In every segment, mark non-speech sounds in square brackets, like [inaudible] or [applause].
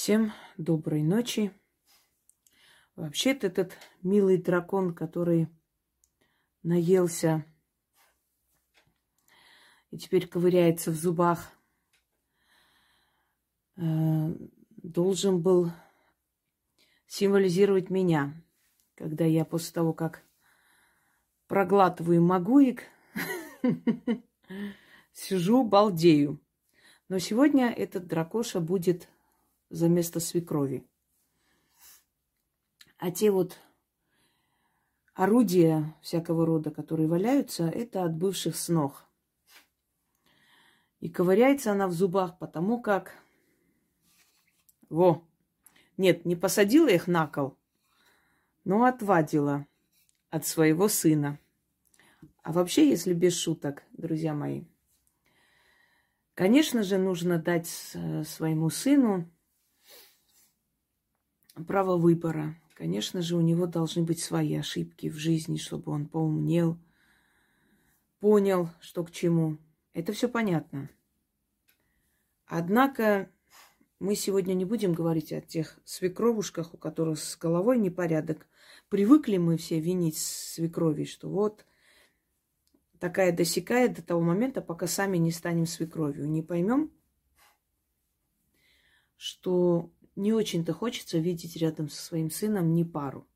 Всем доброй ночи. Вообще-то этот милый дракон, который наелся и теперь ковыряется в зубах, э, должен был символизировать меня, когда я после того, как проглатываю магуик, [laughs] сижу, балдею. Но сегодня этот дракоша будет за место свекрови. А те вот орудия всякого рода, которые валяются, это от бывших снов. И ковыряется она в зубах, потому как... Во! Нет, не посадила их на кол, но отвадила от своего сына. А вообще, если без шуток, друзья мои, конечно же, нужно дать своему сыну право выбора. Конечно же, у него должны быть свои ошибки в жизни, чтобы он поумнел, понял, что к чему. Это все понятно. Однако мы сегодня не будем говорить о тех свекровушках, у которых с головой непорядок. Привыкли мы все винить свекрови, что вот такая досекает до того момента, пока сами не станем свекровью. Не поймем, что не очень-то хочется видеть рядом со своим сыном не пару.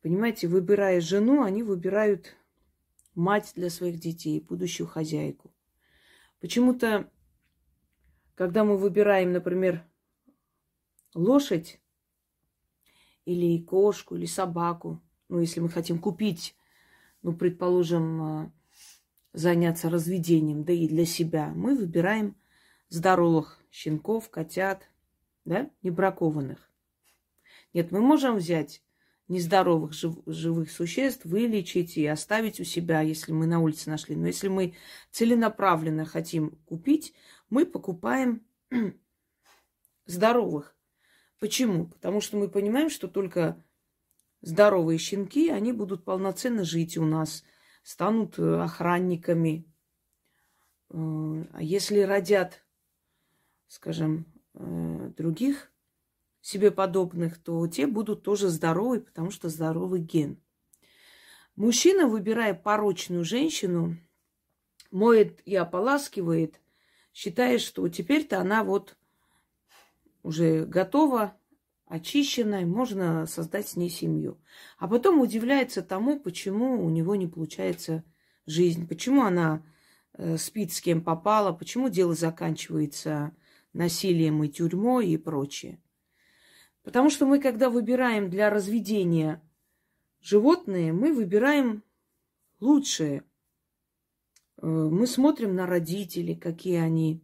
Понимаете, выбирая жену, они выбирают мать для своих детей, будущую хозяйку. Почему-то, когда мы выбираем, например, лошадь или кошку, или собаку, ну, если мы хотим купить, ну, предположим, э, заняться разведением, да и для себя, мы выбираем здоровых щенков, котят, да, небракованных. Нет, мы можем взять нездоровых жив, живых существ, вылечить и оставить у себя, если мы на улице нашли. Но если мы целенаправленно хотим купить, мы покупаем [clears throat] здоровых. Почему? Потому что мы понимаем, что только здоровые щенки, они будут полноценно жить у нас, станут э, охранниками. Э, а если родят, скажем, других себе подобных, то те будут тоже здоровы, потому что здоровый ген. Мужчина, выбирая порочную женщину, моет и ополаскивает, считая, что теперь-то она вот уже готова, очищенная, можно создать с ней семью. А потом удивляется тому, почему у него не получается жизнь, почему она э, спит с кем попала, почему дело заканчивается насилием и тюрьмой и прочее. Потому что мы, когда выбираем для разведения животные, мы выбираем лучшее. Э, мы смотрим на родителей, какие они,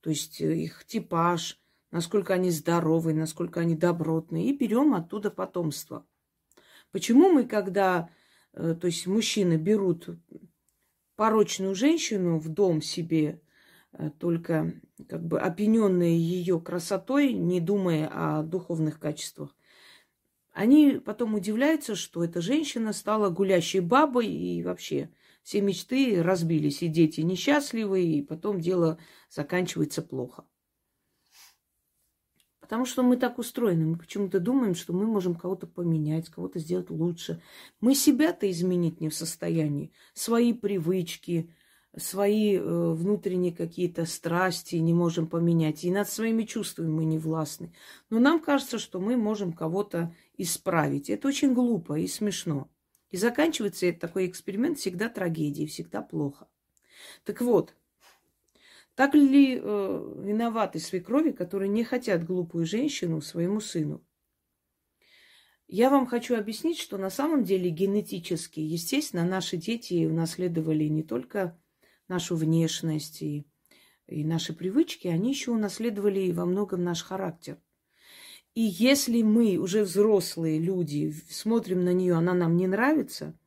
то есть э, их типаж, насколько они здоровы, насколько они добротные, и берем оттуда потомство. Почему мы, когда, э, то есть мужчины берут порочную женщину в дом себе, только как бы опьяненные ее красотой, не думая о духовных качествах, они потом удивляются, что эта женщина стала гулящей бабой, и вообще все мечты разбились, и дети несчастливы, и потом дело заканчивается плохо. Потому что мы так устроены, мы почему-то думаем, что мы можем кого-то поменять, кого-то сделать лучше. Мы себя-то изменить не в состоянии. Свои привычки, свои э, внутренние какие-то страсти не можем поменять, и над своими чувствами мы не властны. Но нам кажется, что мы можем кого-то исправить. Это очень глупо и смешно. И заканчивается такой эксперимент всегда трагедией, всегда плохо. Так вот, так ли э, виноваты свекрови, которые не хотят глупую женщину своему сыну? Я вам хочу объяснить, что на самом деле генетически, естественно, наши дети унаследовали не только нашу внешность и, и наши привычки, они еще унаследовали во многом наш характер. И если мы, уже взрослые люди, смотрим на нее, она нам не нравится,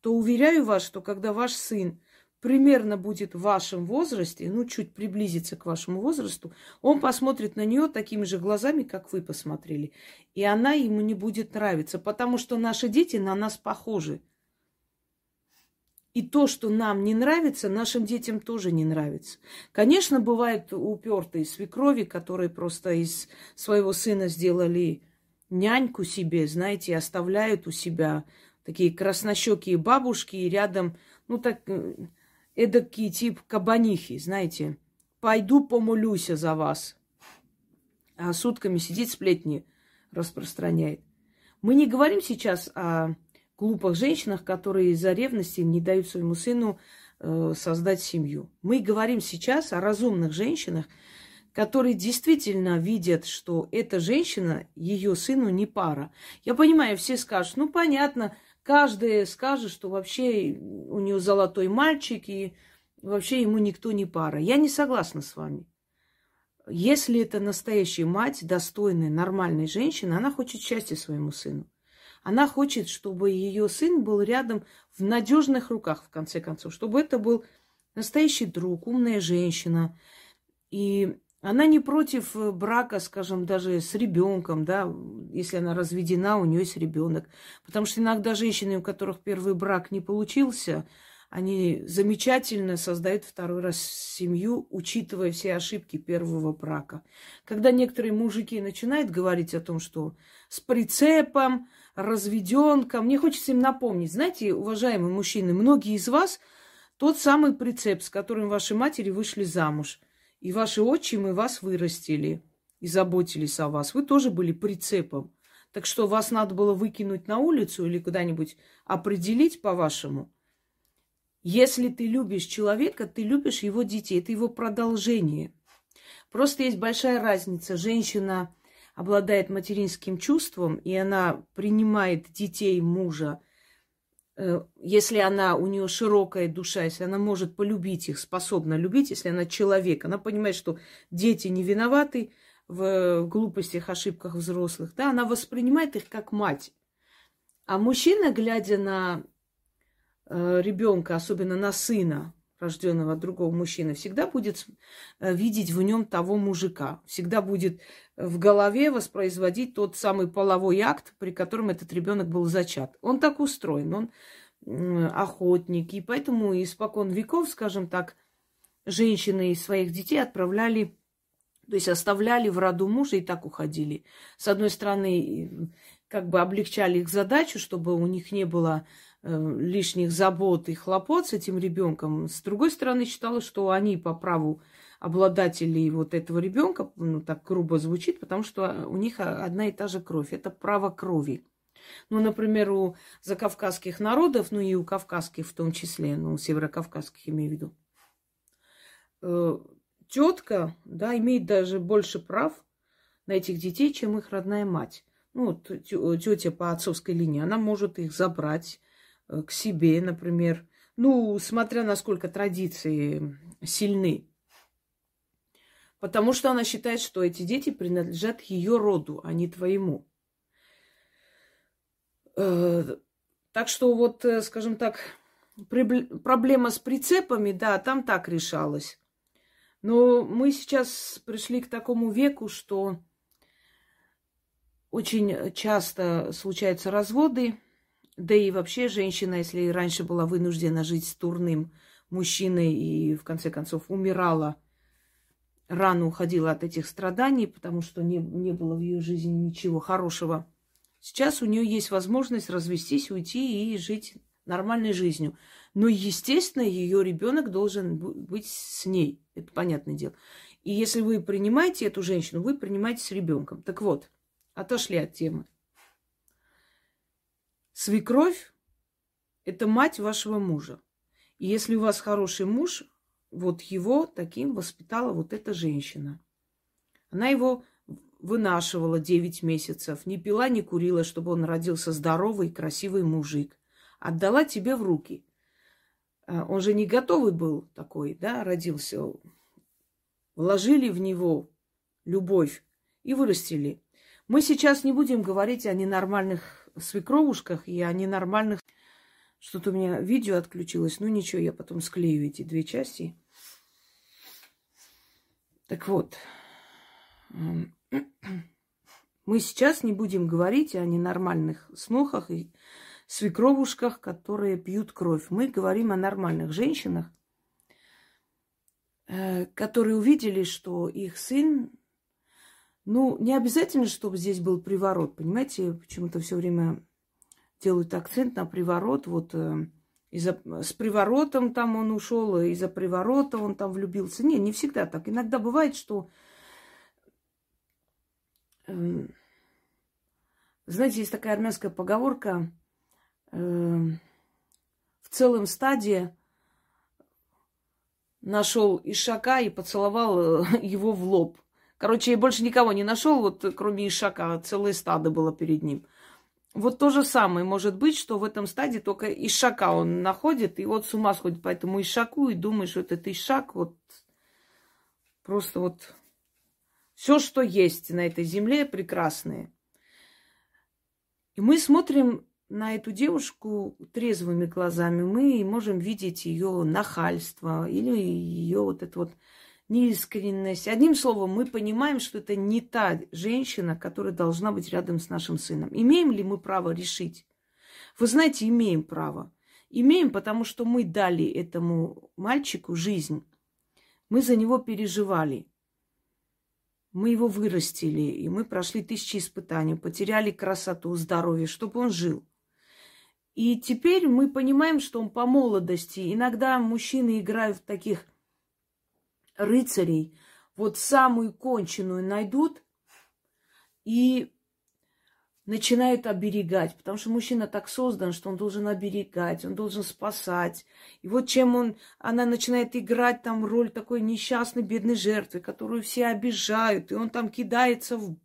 то уверяю вас, что когда ваш сын примерно будет в вашем возрасте, ну, чуть приблизится к вашему возрасту, он посмотрит на нее такими же глазами, как вы посмотрели. И она ему не будет нравиться, потому что наши дети на нас похожи. И то, что нам не нравится, нашим детям тоже не нравится. Конечно, бывают упертые свекрови, которые просто из своего сына сделали няньку себе, знаете, оставляют у себя такие краснощекие бабушки и рядом, ну так, э, эдакий тип кабанихи, знаете. Пойду помолюсь за вас. А сутками сидит, сплетни распространяет. Мы не говорим сейчас о глупых женщинах, которые из-за ревности не дают своему сыну э, создать семью. Мы говорим сейчас о разумных женщинах, которые действительно видят, что эта женщина ее сыну не пара. Я понимаю, все скажут, ну понятно, каждый скажет, что вообще у нее золотой мальчик и вообще ему никто не пара. Я не согласна с вами. Если это настоящая мать, достойная, нормальная женщина, она хочет счастья своему сыну. Она хочет, чтобы ее сын был рядом в надежных руках, в конце концов, чтобы это был настоящий друг, умная женщина. И она не против брака, скажем, даже с ребенком, да, если она разведена, у нее есть ребенок. Потому что иногда женщины, у которых первый брак не получился, они замечательно создают второй раз семью, учитывая все ошибки первого брака. Когда некоторые мужики начинают говорить о том, что с прицепом, разведенка, мне хочется им напомнить, знаете, уважаемые мужчины, многие из вас тот самый прицеп, с которым ваши матери вышли замуж, и ваши отчимы вас вырастили и заботились о вас. Вы тоже были прицепом. Так что вас надо было выкинуть на улицу или куда-нибудь определить по-вашему – если ты любишь человека, ты любишь его детей, это его продолжение. Просто есть большая разница. Женщина обладает материнским чувством, и она принимает детей мужа, э, если она, у нее широкая душа, если она может полюбить их, способна любить, если она человек, она понимает, что дети не виноваты в глупостях, ошибках взрослых, да, она воспринимает их как мать. А мужчина, глядя на Э, ребенка, особенно на сына, рожденного другого мужчины, всегда будет э, видеть в нем того мужика, всегда будет в голове воспроизводить тот самый половой акт, при котором этот ребенок был зачат. Он так устроен, он охотник, и поэтому испокон веков, скажем так, женщины своих детей отправляли, то есть оставляли в роду мужа и так уходили. С одной стороны, как бы облегчали их задачу, чтобы у них не было Э, лишних забот и хлопот с этим ребенком. С другой стороны, считала, что они по праву обладателей вот этого ребенка, ну так грубо звучит, потому что у них одна и та же кровь. Это право крови. Ну, например, у закавказских народов, ну и у кавказских в том числе, ну, северокавказских имею в виду, э, тетка, да, имеет даже больше прав на этих детей, чем их родная мать. Ну, тетя по отцовской линии, она может их забрать, Э, к себе, например. Ну, смотря насколько традиции сильны. Потому что она считает, что эти дети принадлежат ее роду, а не твоему. Э, так что вот, э, скажем так, проблема с прицепами, да, там так решалась. Но мы сейчас пришли к такому веку, что очень часто случаются разводы, да и вообще женщина, если раньше была вынуждена жить с турным мужчиной и в конце концов умирала, рано уходила от этих страданий, потому что не, не было в ее жизни ничего хорошего. Сейчас у нее есть возможность развестись, уйти и жить нормальной жизнью. Но, естественно, ее ребенок должен быть с ней. Это понятное дело. И если вы принимаете эту женщину, вы принимаете с ребенком. Так вот, отошли от темы. Свекровь – это мать вашего мужа. И если у вас хороший муж, вот его таким воспитала вот эта женщина. Она его вынашивала 9 месяцев, не пила, не курила, чтобы он родился здоровый, красивый мужик. Отдала тебе в руки. А, он же не готовый был такой, да, родился. Вложили в него любовь и вырастили. Мы сейчас не будем говорить о ненормальных свекровушках и о ненормальных... Что-то у меня видео отключилось. Ну ничего, я потом склею эти две части. Так вот, [clears throat] мы сейчас не будем говорить о ненормальных снохах и свекровушках, которые пьют кровь. Мы говорим о нормальных женщинах, э, которые увидели, что их сын, ну, не обязательно, чтобы здесь был приворот, понимаете, почему-то все время делают акцент на приворот, вот э, из-за, с приворотом там он ушел, из-за приворота он там влюбился. Не, не всегда так. Иногда бывает, что э, знаете, есть такая армянская поговорка э, в целом стадии нашел Ишака и поцеловал э, [laughs] его в лоб. Короче, я больше никого не нашел, вот кроме Ишака, целое стадо было перед ним. Вот то же самое может быть, что в этом стадии только Ишака он находит, и вот с ума сходит по этому Ишаку и думает, что этот Ишак вот просто вот все, что есть на этой земле, прекрасное. И мы смотрим на эту девушку трезвыми глазами, мы можем видеть ее нахальство или ее вот это вот неискренность. Одним словом, мы понимаем, что это не та женщина, которая должна быть рядом с нашим сыном. Имеем ли мы право решить? Вы знаете, имеем право. Имеем, потому что мы дали этому мальчику жизнь. Мы за него переживали. Мы его вырастили, и мы прошли тысячи испытаний, потеряли красоту, здоровье, чтобы он жил. И теперь мы понимаем, что он по молодости. Иногда мужчины играют в таких рыцарей, вот самую конченую найдут и начинают оберегать, потому что мужчина так создан, что он должен оберегать, он должен спасать. И вот чем он, она начинает играть там роль такой несчастной, бедной жертвы, которую все обижают, и он там кидается в,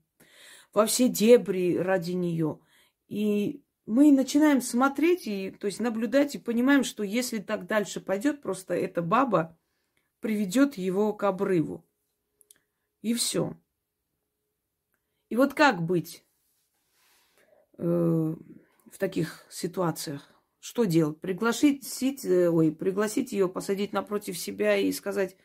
во все дебри ради нее. И мы начинаем смотреть, и, то есть наблюдать, и понимаем, что если так дальше пойдет, просто эта баба приведет его к обрыву. И все. И вот как быть? Э, в таких ситуациях? Что делать? Пригласить, э, ой, пригласить ее, посадить напротив себя и сказать,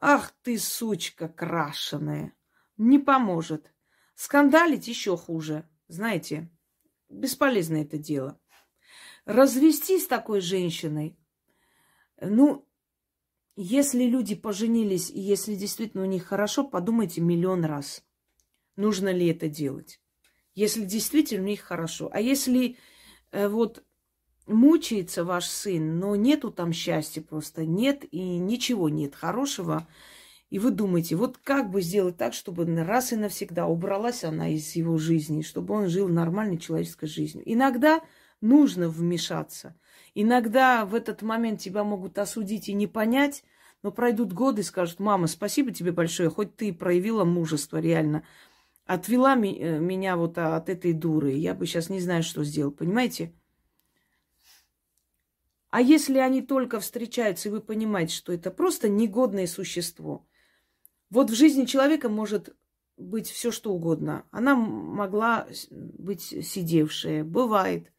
ах ты, сучка крашеная, не поможет. Скандалить еще хуже. Знаете, бесполезно это дело. Развестись с такой женщиной, ну, если люди поженились, и если действительно у них хорошо, подумайте миллион раз, нужно ли это делать если действительно у них хорошо. А если э, вот мучается ваш сын, но нету там счастья просто, нет и ничего нет хорошего, и вы думаете, вот как бы сделать так, чтобы раз и навсегда убралась она из его жизни, чтобы он жил нормальной человеческой жизнью. Иногда нужно вмешаться. Иногда в этот момент тебя могут осудить и не понять, но пройдут годы и скажут, мама, спасибо тебе большое, хоть ты проявила мужество реально отвела ми- э, меня вот от этой дуры, я бы сейчас не знаю, что сделал, понимаете? А если они только встречаются, и вы понимаете, что это просто негодное существо, вот в жизни человека может быть все что угодно. Она могла быть сидевшая, бывает.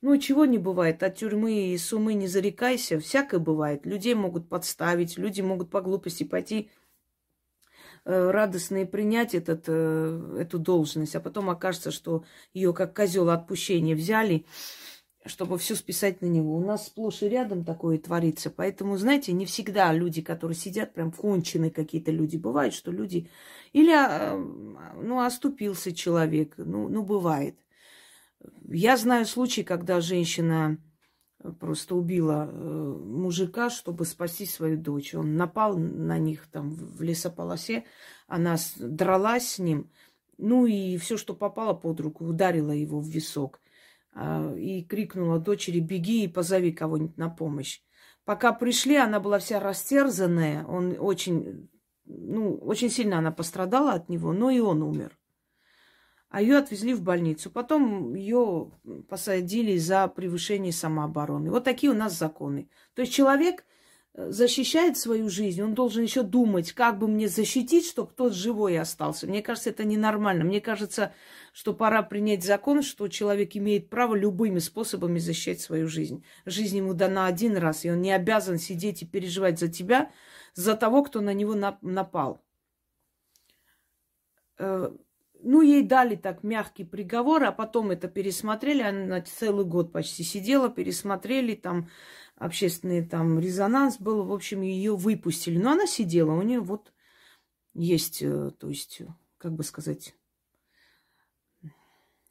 Ну, чего не бывает, от тюрьмы и сумы не зарекайся, всякое бывает. Людей могут подставить, люди могут по глупости пойти Э, радостные принять этот, э, эту должность, а потом окажется, что ее как козел отпущения взяли, чтобы все списать на него. У нас сплошь и рядом такое творится. Поэтому, знаете, не всегда люди, которые сидят, прям конченые какие-то люди. Бывает, что люди... Или, а, ну, оступился человек. Ну, ну, бывает. Я знаю случаи, когда женщина просто убила э, мужика, чтобы спасти свою дочь. Он напал на них там в лесополосе, она дралась с ним, ну и все, что попало под руку, ударила его в висок а, и крикнула дочери, беги и позови кого-нибудь на помощь. Пока пришли, она была вся растерзанная, он очень, ну, очень сильно она пострадала от него, но и он умер а ее отвезли в больницу. Потом ее посадили за превышение самообороны. Вот такие у нас законы. То есть человек э, защищает свою жизнь, он должен еще думать, как бы мне защитить, чтобы тот живой остался. Мне кажется, это ненормально. Мне кажется, что пора принять закон, что человек имеет право любыми способами защищать свою жизнь. Жизнь ему дана один раз, и он не обязан сидеть и переживать за тебя, за того, кто на него напал. Э, ну, ей дали так мягкий приговор, а потом это пересмотрели, она целый год почти сидела, пересмотрели, там общественный там резонанс был, в общем, ее выпустили. Но она сидела, у нее вот есть, э, то есть, как бы сказать,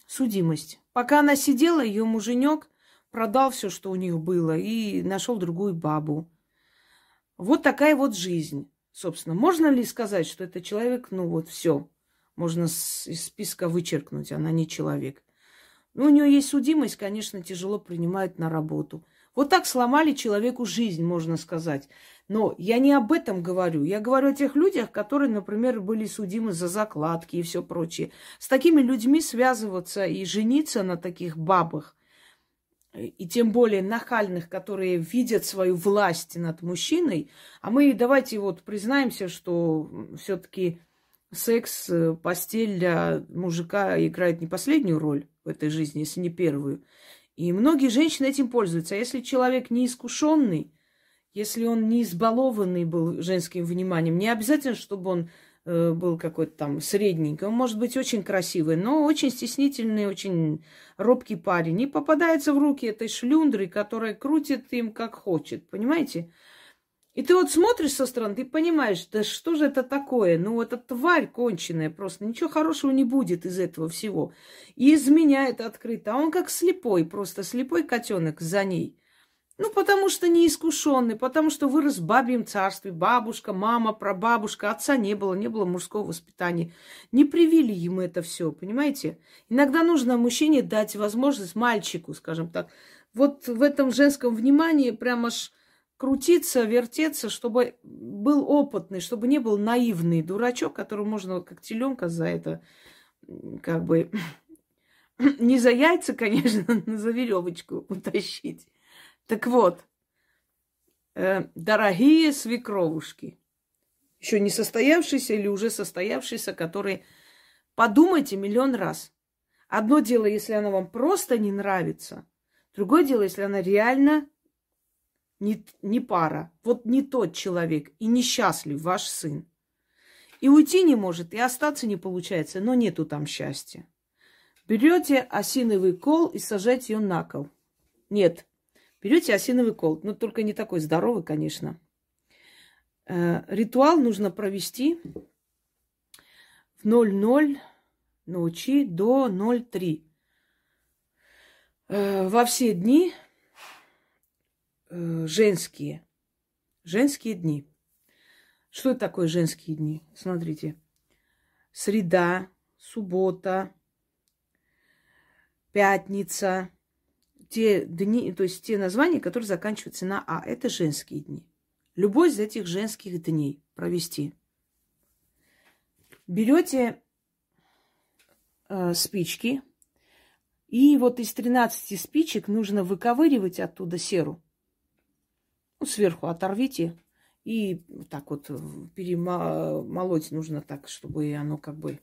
судимость. Пока она сидела, ее муженек продал все, что у нее было, и нашел другую бабу. Вот такая вот жизнь. Собственно, можно ли сказать, что это человек, ну вот все, можно из списка вычеркнуть, она не человек. Ну, у нее есть судимость, конечно, тяжело принимают на работу. Вот так сломали человеку жизнь, можно сказать. Но я не об этом говорю. Я говорю о тех людях, которые, например, были судимы за закладки и все прочее. С такими людьми связываться и жениться на таких бабах, и тем более нахальных, которые видят свою власть над мужчиной, а мы давайте вот признаемся, что все-таки секс, э, постель для мужика играет не последнюю роль в этой жизни, если не первую. И многие женщины этим пользуются. А если человек неискушенный, если он не избалованный был женским вниманием, не обязательно, чтобы он э, был какой-то там средненький. Он может быть очень красивый, но очень стеснительный, очень робкий парень. Не попадается в руки этой шлюндры, которая крутит им как хочет. Понимаете? И ты вот смотришь со стороны, ты понимаешь, да что же это такое? Ну, это тварь конченая просто. Ничего хорошего не будет из этого всего. И изменяет открыто. А он как слепой, просто слепой котенок за ней. Ну, потому что неискушенный, потому что вырос в бабьем царстве. Бабушка, мама, прабабушка, отца не было, не было мужского воспитания. Не привили ему это все, понимаете? Иногда нужно мужчине дать возможность мальчику, скажем так. Вот в этом женском внимании прямо аж крутиться, вертеться, чтобы был опытный, чтобы не был наивный дурачок, которого можно как теленка за это, как бы, [clears throat] не за яйца, конечно, [laughs] но за веревочку утащить. Так вот, э, дорогие свекровушки, еще не состоявшиеся или уже состоявшиеся, которые подумайте миллион раз. Одно дело, если она вам просто не нравится, другое дело, если она реально не, не пара, вот не тот человек, и несчастлив ваш сын. И уйти не может, и остаться не получается, но нету там счастья. Берете осиновый кол и сажаете ее на кол. Нет, берете осиновый кол, но только не такой здоровый, конечно. Э, ритуал нужно провести в 00 ночи до 03. Э, во все дни женские. Женские дни. Что это такое женские дни? Смотрите. Среда, суббота, пятница. Те дни, то есть те названия, которые заканчиваются на А. Это женские дни. Любой из этих женских дней провести. Берете э, спички, и вот из 13 спичек нужно выковыривать оттуда серу. Ну, сверху оторвите и так вот перемолоть нужно так, чтобы оно как бы...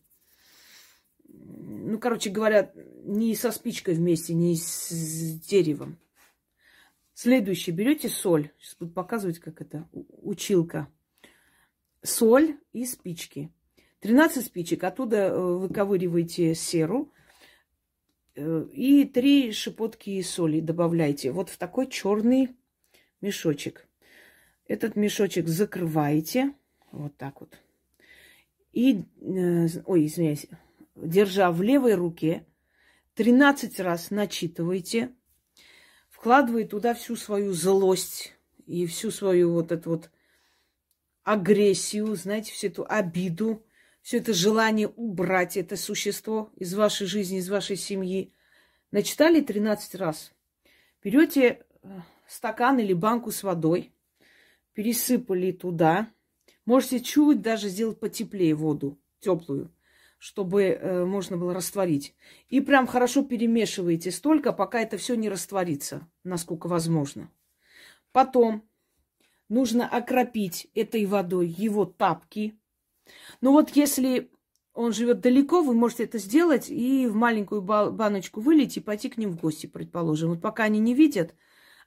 Ну, короче говоря, не со спичкой вместе, не с деревом. Следующее. Берете соль. Сейчас буду показывать, как это. Училка. Соль и спички. 13 спичек. Оттуда э, выковыриваете серу. Э, и три шипотки соли добавляйте. Вот в такой черный мешочек. Этот мешочек закрываете вот так вот. И, э, ой, извиняюсь, держа в левой руке, 13 раз начитываете, вкладывая туда всю свою злость и всю свою вот эту вот агрессию, знаете, всю эту обиду, все это желание убрать это существо из вашей жизни, из вашей семьи. Начитали 13 раз. Берете э, стакан или банку с водой, пересыпали туда. Можете чуть даже сделать потеплее воду, теплую, чтобы э, можно было растворить. И прям хорошо перемешиваете столько, пока это все не растворится, насколько возможно. Потом нужно окропить этой водой его тапки. Ну вот если он живет далеко, вы можете это сделать и в маленькую баночку вылить и пойти к ним в гости, предположим. Вот пока они не видят,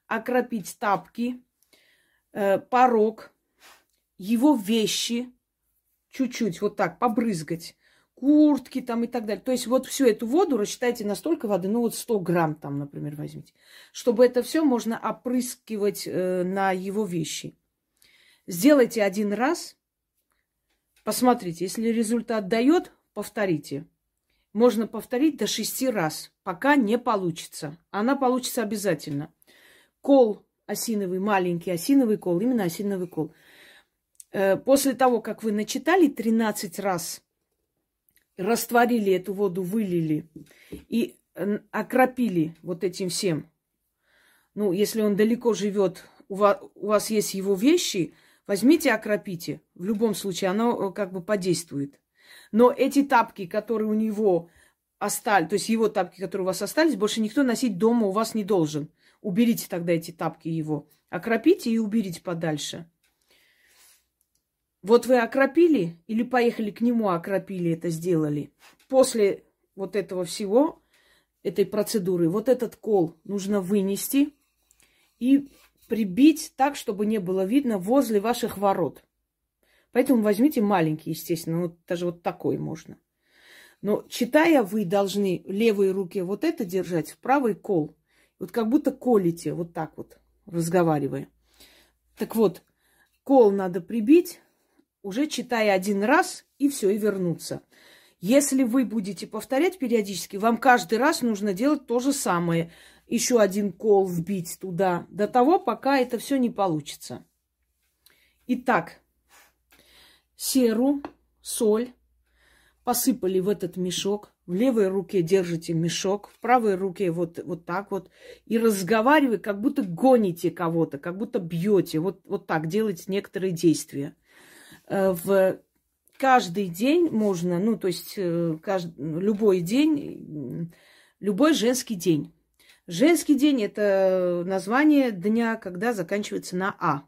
окропить тапки, э, порог, его вещи, чуть-чуть вот так побрызгать, куртки там и так далее. То есть вот всю эту воду рассчитайте на столько воды, ну вот 100 грамм там, например, возьмите. Чтобы это все можно опрыскивать э, на его вещи. Сделайте один раз, посмотрите, если результат дает, повторите. Можно повторить до шести раз, пока не получится. Она получится обязательно. Кол осиновый, маленький осиновый кол, именно осиновый кол. Э, после того, как вы начитали 13 раз растворили эту воду, вылили и окропили вот этим всем. Ну, если он далеко живет, у вас, у вас есть его вещи, возьмите, окропите. В любом случае, оно э, как бы подействует. Но эти тапки, которые у него остались, то есть его тапки, которые у вас остались, больше никто носить дома у вас не должен. Уберите тогда эти тапки его. Окропите и уберите подальше. Вот вы окропили или поехали к нему, окропили это, сделали. После вот этого всего, этой процедуры, вот этот кол нужно вынести и прибить так, чтобы не было видно возле ваших ворот. Поэтому возьмите маленький, естественно, вот даже вот такой можно. Но читая, вы должны левой руке вот это держать, в правый кол. Вот как будто колите, вот так вот, разговаривая. Так вот, кол надо прибить, уже читая один раз, и все, и вернуться. Если вы будете повторять периодически, вам каждый раз нужно делать то же самое. Еще один кол вбить туда, до того, пока это все не получится. Итак, серу, соль посыпали в этот мешок. В левой руке держите мешок, в правой руке вот, вот так вот. И разговаривая, как будто гоните кого-то, как будто бьете. Вот, вот так делайте некоторые действия. Э, в каждый день можно, ну, то есть э, каждый, любой день, любой женский день. Женский день – это название дня, когда заканчивается на А.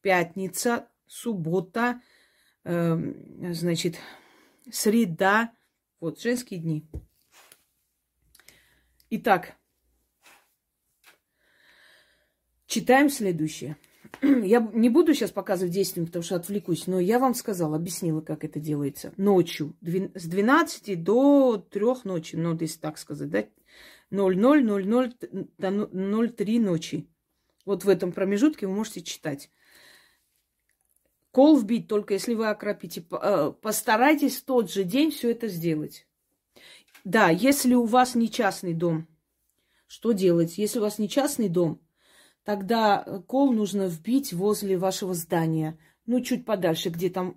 Пятница, суббота, э, значит, среда. Вот, женские дни. Итак, читаем следующее. [clears throat] Я не буду сейчас показывать действием, потому что отвлекусь, но я вам сказала, объяснила, как это делается. Ночью, с 12 до 3 ночи, ну, если так сказать, да, 00, 00 до 03 ночи. Вот в этом промежутке вы можете читать. Кол вбить только если вы окропите. Э, постарайтесь в тот же день все это сделать. Да, если у вас не частный дом, что делать? Если у вас не частный дом, тогда э, кол нужно вбить возле вашего здания. Ну, чуть подальше, где там,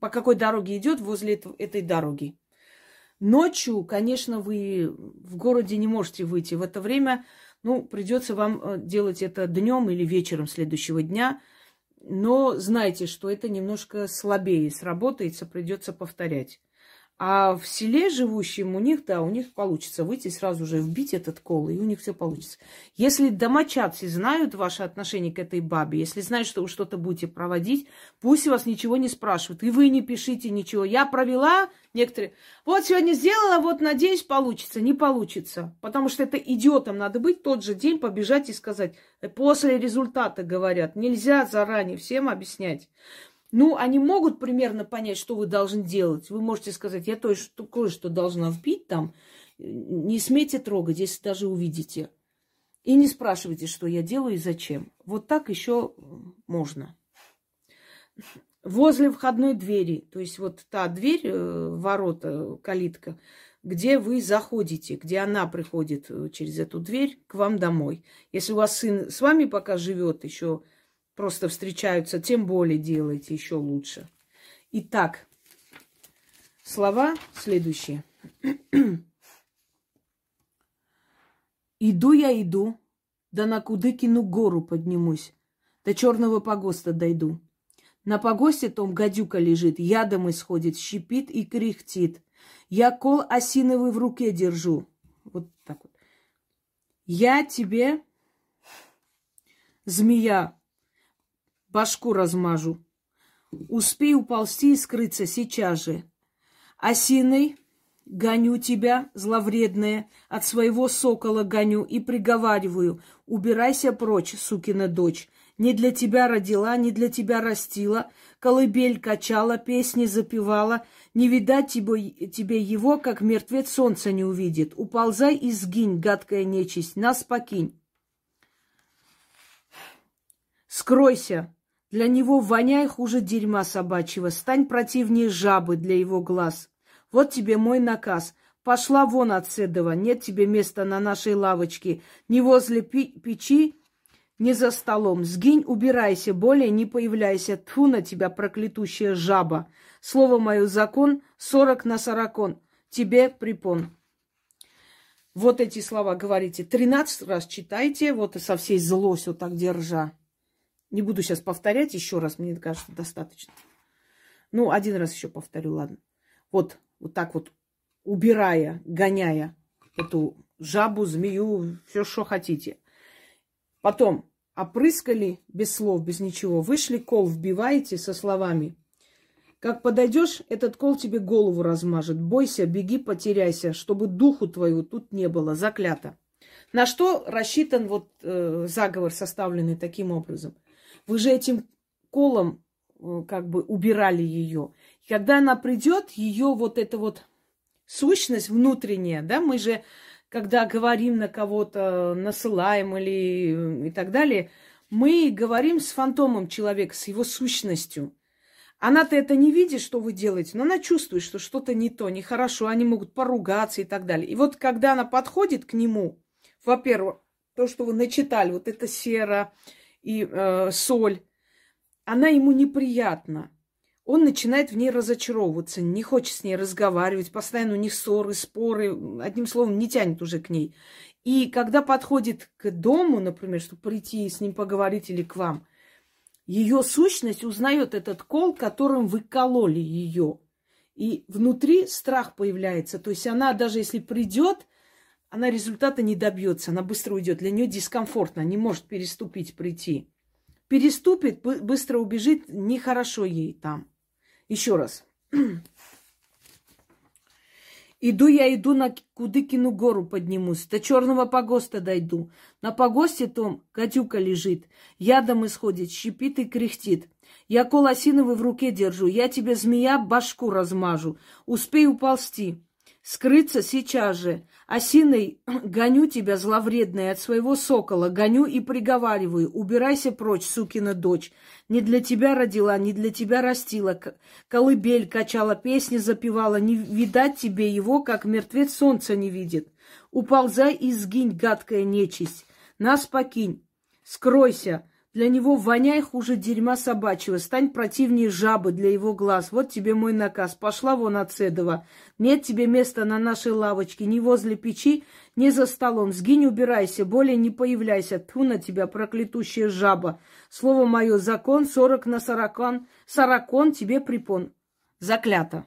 по какой дороге идет, возле этой дороги. Ночью, конечно, вы в городе не можете выйти. В это время, ну, придется вам э, делать это днем или вечером следующего дня. Но знайте, что это немножко слабее сработается, придется повторять. А в селе живущим у них, да, у них получится выйти сразу же, вбить этот кол, и у них все получится. Если домочадцы знают ваше отношение к этой бабе, если знают, что вы что-то будете проводить, пусть вас ничего не спрашивают. И вы не пишите ничего. Я провела некоторые. Вот сегодня сделала, вот надеюсь, получится. Не получится. Потому что это идиотом надо быть тот же день побежать и сказать. После результата говорят. Нельзя заранее всем объяснять. Ну, они могут примерно понять, что вы должны делать. Вы можете сказать, я то, что, кое-что должна вбить там. Не смейте трогать, если даже увидите. И не спрашивайте, что я делаю и зачем. Вот так еще можно. Возле входной двери, то есть вот та дверь, э, ворота, калитка, где вы заходите, где она приходит э, через эту дверь к вам домой. Если у вас сын с вами пока живет еще просто встречаются, тем более делайте еще лучше. Итак, слова следующие. [clears throat] Иду я, иду, да на Кудыкину гору поднимусь, до черного погоста дойду. На погосте том гадюка лежит, ядом исходит, щипит и кряхтит. Я кол осиновый в руке держу. Вот так вот. Я тебе, змея, башку размажу. Успей уползти и скрыться сейчас же. Осиной гоню тебя, зловредная, от своего сокола гоню и приговариваю, убирайся прочь, сукина дочь. Не для тебя родила, не для тебя растила, колыбель качала, песни запевала. Не видать тебе, тебе его, как мертвец солнца не увидит. Уползай и сгинь, гадкая нечисть, нас покинь. Скройся, для него воняй хуже дерьма собачьего, стань противнее жабы для его глаз. Вот тебе мой наказ. Пошла вон от Седова, нет тебе места на нашей лавочке, ни возле печи, ни за столом. Сгинь, убирайся, более не появляйся. Тьфу на тебя, проклятущая жаба. Слово мое закон, сорок на сорокон. Тебе припон. Вот эти слова говорите. Тринадцать раз читайте, вот и со всей злостью так держа. Не буду сейчас повторять еще раз, мне кажется, достаточно. Ну, один раз еще повторю, ладно. Вот, вот так вот убирая, гоняя эту жабу, змею, все, что хотите. Потом опрыскали без слов, без ничего. Вышли, кол вбиваете со словами. Как подойдешь, этот кол тебе голову размажет. Бойся, беги, потеряйся, чтобы духу твоего тут не было. Заклято. На что рассчитан вот э, заговор, составленный таким образом? Вы же этим колом э, как бы убирали ее. Когда она придет, ее вот эта вот сущность внутренняя, да, мы же, когда говорим на кого-то, насылаем или и так далее, мы говорим с фантомом человека, с его сущностью. Она-то это не видит, что вы делаете, но она чувствует, что что-то не то, нехорошо, они могут поругаться и так далее. И вот когда она подходит к нему, во-первых, то, что вы начитали, вот это сера и э, соль, она ему неприятна он начинает в ней разочаровываться, не хочет с ней разговаривать, постоянно у них ссоры, споры, одним словом, не тянет уже к ней. И когда подходит к дому, например, чтобы прийти с ним поговорить или к вам, ее сущность узнает этот кол, которым вы кололи ее. И внутри страх появляется. То есть она, даже если придет, она результата не добьется, она быстро уйдет. Для нее дискомфортно, не может переступить, прийти. Переступит, быстро убежит, нехорошо ей там. Еще раз. [clears throat] Иду я, иду на Кудыкину гору поднимусь, до черного погоста дойду. На погосте том гадюка лежит, ядом исходит, щипит и кряхтит. Я кол в руке держу, я тебе, змея, башку размажу. Успей уползти, скрыться сейчас же. Осиной [clears throat] гоню тебя, зловредная, от своего сокола, гоню и приговариваю. Убирайся прочь, сукина дочь. Не для тебя родила, не для тебя растила. Колыбель качала, песни запевала. Не видать тебе его, как мертвец солнца не видит. Уползай и сгинь, гадкая нечисть. Нас покинь, скройся. Для него воняй хуже дерьма собачьего. Стань противнее жабы для его глаз. Вот тебе мой наказ. Пошла вон от Седова. Нет тебе места на нашей лавочке, ни возле печи, ни за столом. Сгинь, убирайся, более не появляйся. Тьфу на тебя, проклятущая жаба. Слово мое, закон, сорок на сорокон, сорокон тебе припон. Заклято.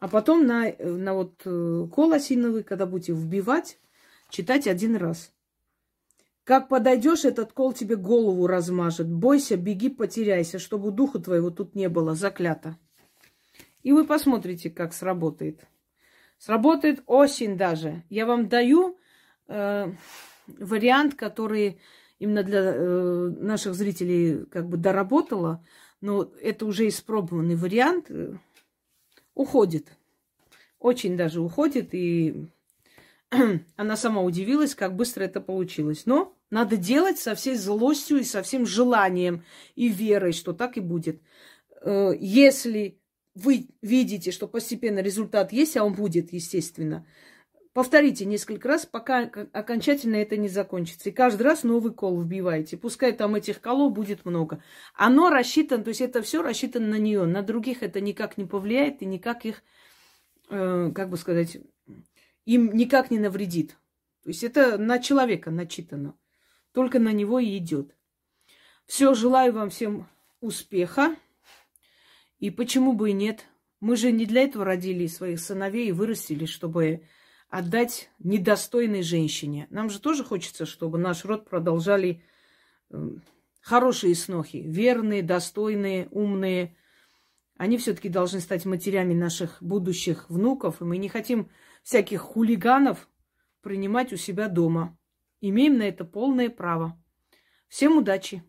А потом на, на вот э, кол осиновый, когда будете вбивать, читать один раз. Как подойдешь, этот кол тебе голову размажет. Бойся, беги, потеряйся, чтобы духу твоего тут не было. Заклято. И вы посмотрите, как сработает. Сработает осень даже. Я вам даю э, вариант, который именно для э, наших зрителей как бы доработала, но это уже испробованный вариант. Э, уходит. Очень даже уходит, и [clears throat] она сама удивилась, как быстро это получилось. Но надо делать со всей злостью и со всем желанием и верой, что так и будет. Э, если вы видите, что постепенно результат есть, а он будет, естественно, повторите несколько раз, пока окончательно это не закончится. И каждый раз новый кол вбивайте. Пускай там этих колов будет много. Оно рассчитано, то есть это все рассчитано на нее. На других это никак не повлияет и никак их, э, как бы сказать, им никак не навредит. То есть это на человека начитано. Только на него и идет. Все, желаю вам всем успеха. И почему бы и нет? Мы же не для этого родили своих сыновей и вырастили, чтобы отдать недостойной женщине. Нам же тоже хочется, чтобы наш род продолжали эм, хорошие снохи, верные, достойные, умные. Они все-таки должны стать матерями наших будущих внуков, и мы не хотим всяких хулиганов принимать у себя дома. Имеем на это полное право. Всем удачи!